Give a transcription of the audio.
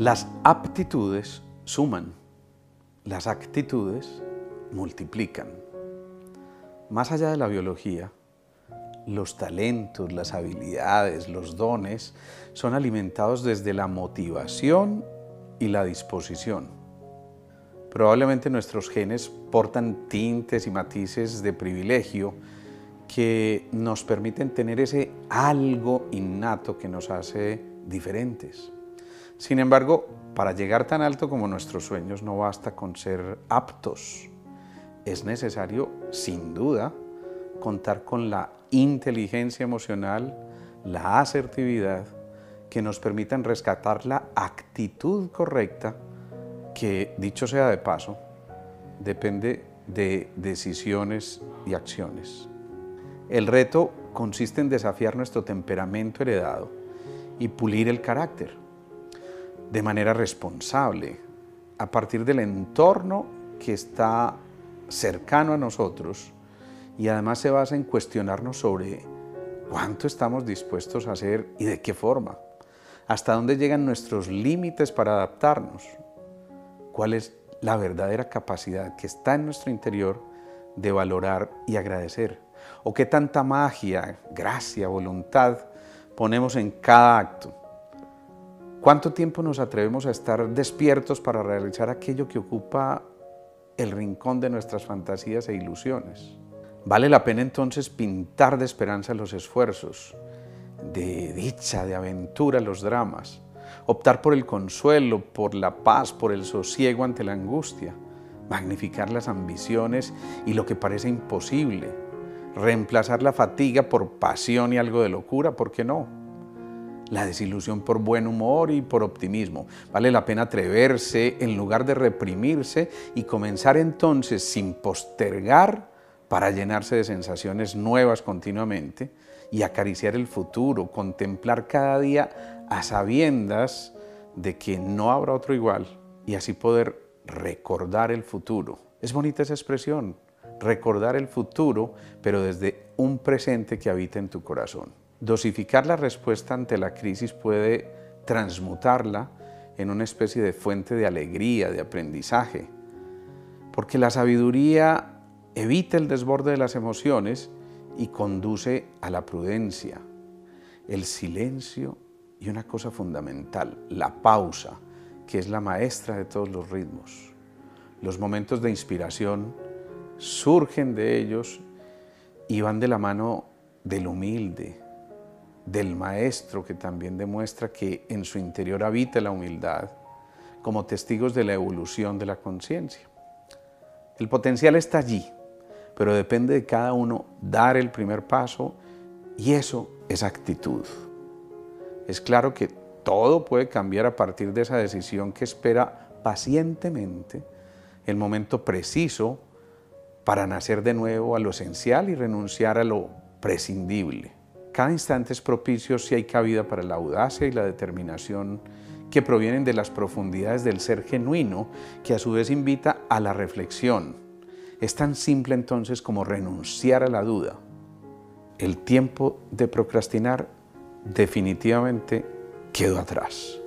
Las aptitudes suman, las actitudes multiplican. Más allá de la biología, los talentos, las habilidades, los dones son alimentados desde la motivación y la disposición. Probablemente nuestros genes portan tintes y matices de privilegio que nos permiten tener ese algo innato que nos hace diferentes. Sin embargo, para llegar tan alto como nuestros sueños no basta con ser aptos. Es necesario, sin duda, contar con la inteligencia emocional, la asertividad, que nos permitan rescatar la actitud correcta, que, dicho sea de paso, depende de decisiones y acciones. El reto consiste en desafiar nuestro temperamento heredado y pulir el carácter de manera responsable, a partir del entorno que está cercano a nosotros y además se basa en cuestionarnos sobre cuánto estamos dispuestos a hacer y de qué forma, hasta dónde llegan nuestros límites para adaptarnos, cuál es la verdadera capacidad que está en nuestro interior de valorar y agradecer, o qué tanta magia, gracia, voluntad ponemos en cada acto ¿Cuánto tiempo nos atrevemos a estar despiertos para realizar aquello que ocupa el rincón de nuestras fantasías e ilusiones? Vale la pena entonces pintar de esperanza los esfuerzos, de dicha, de aventura los dramas, optar por el consuelo, por la paz, por el sosiego ante la angustia, magnificar las ambiciones y lo que parece imposible, reemplazar la fatiga por pasión y algo de locura, ¿por qué no? La desilusión por buen humor y por optimismo. Vale la pena atreverse en lugar de reprimirse y comenzar entonces sin postergar para llenarse de sensaciones nuevas continuamente y acariciar el futuro, contemplar cada día a sabiendas de que no habrá otro igual y así poder recordar el futuro. Es bonita esa expresión, recordar el futuro, pero desde un presente que habita en tu corazón. Dosificar la respuesta ante la crisis puede transmutarla en una especie de fuente de alegría, de aprendizaje, porque la sabiduría evita el desborde de las emociones y conduce a la prudencia, el silencio y una cosa fundamental, la pausa, que es la maestra de todos los ritmos. Los momentos de inspiración surgen de ellos y van de la mano del humilde, del maestro que también demuestra que en su interior habita la humildad, como testigos de la evolución de la conciencia. El potencial está allí, pero depende de cada uno dar el primer paso y eso es actitud. Es claro que todo puede cambiar a partir de esa decisión que espera pacientemente el momento preciso para nacer de nuevo a lo esencial y renunciar a lo prescindible. Cada instante es propicio si hay cabida para la audacia y la determinación que provienen de las profundidades del ser genuino, que a su vez invita a la reflexión. Es tan simple entonces como renunciar a la duda. El tiempo de procrastinar definitivamente quedó atrás.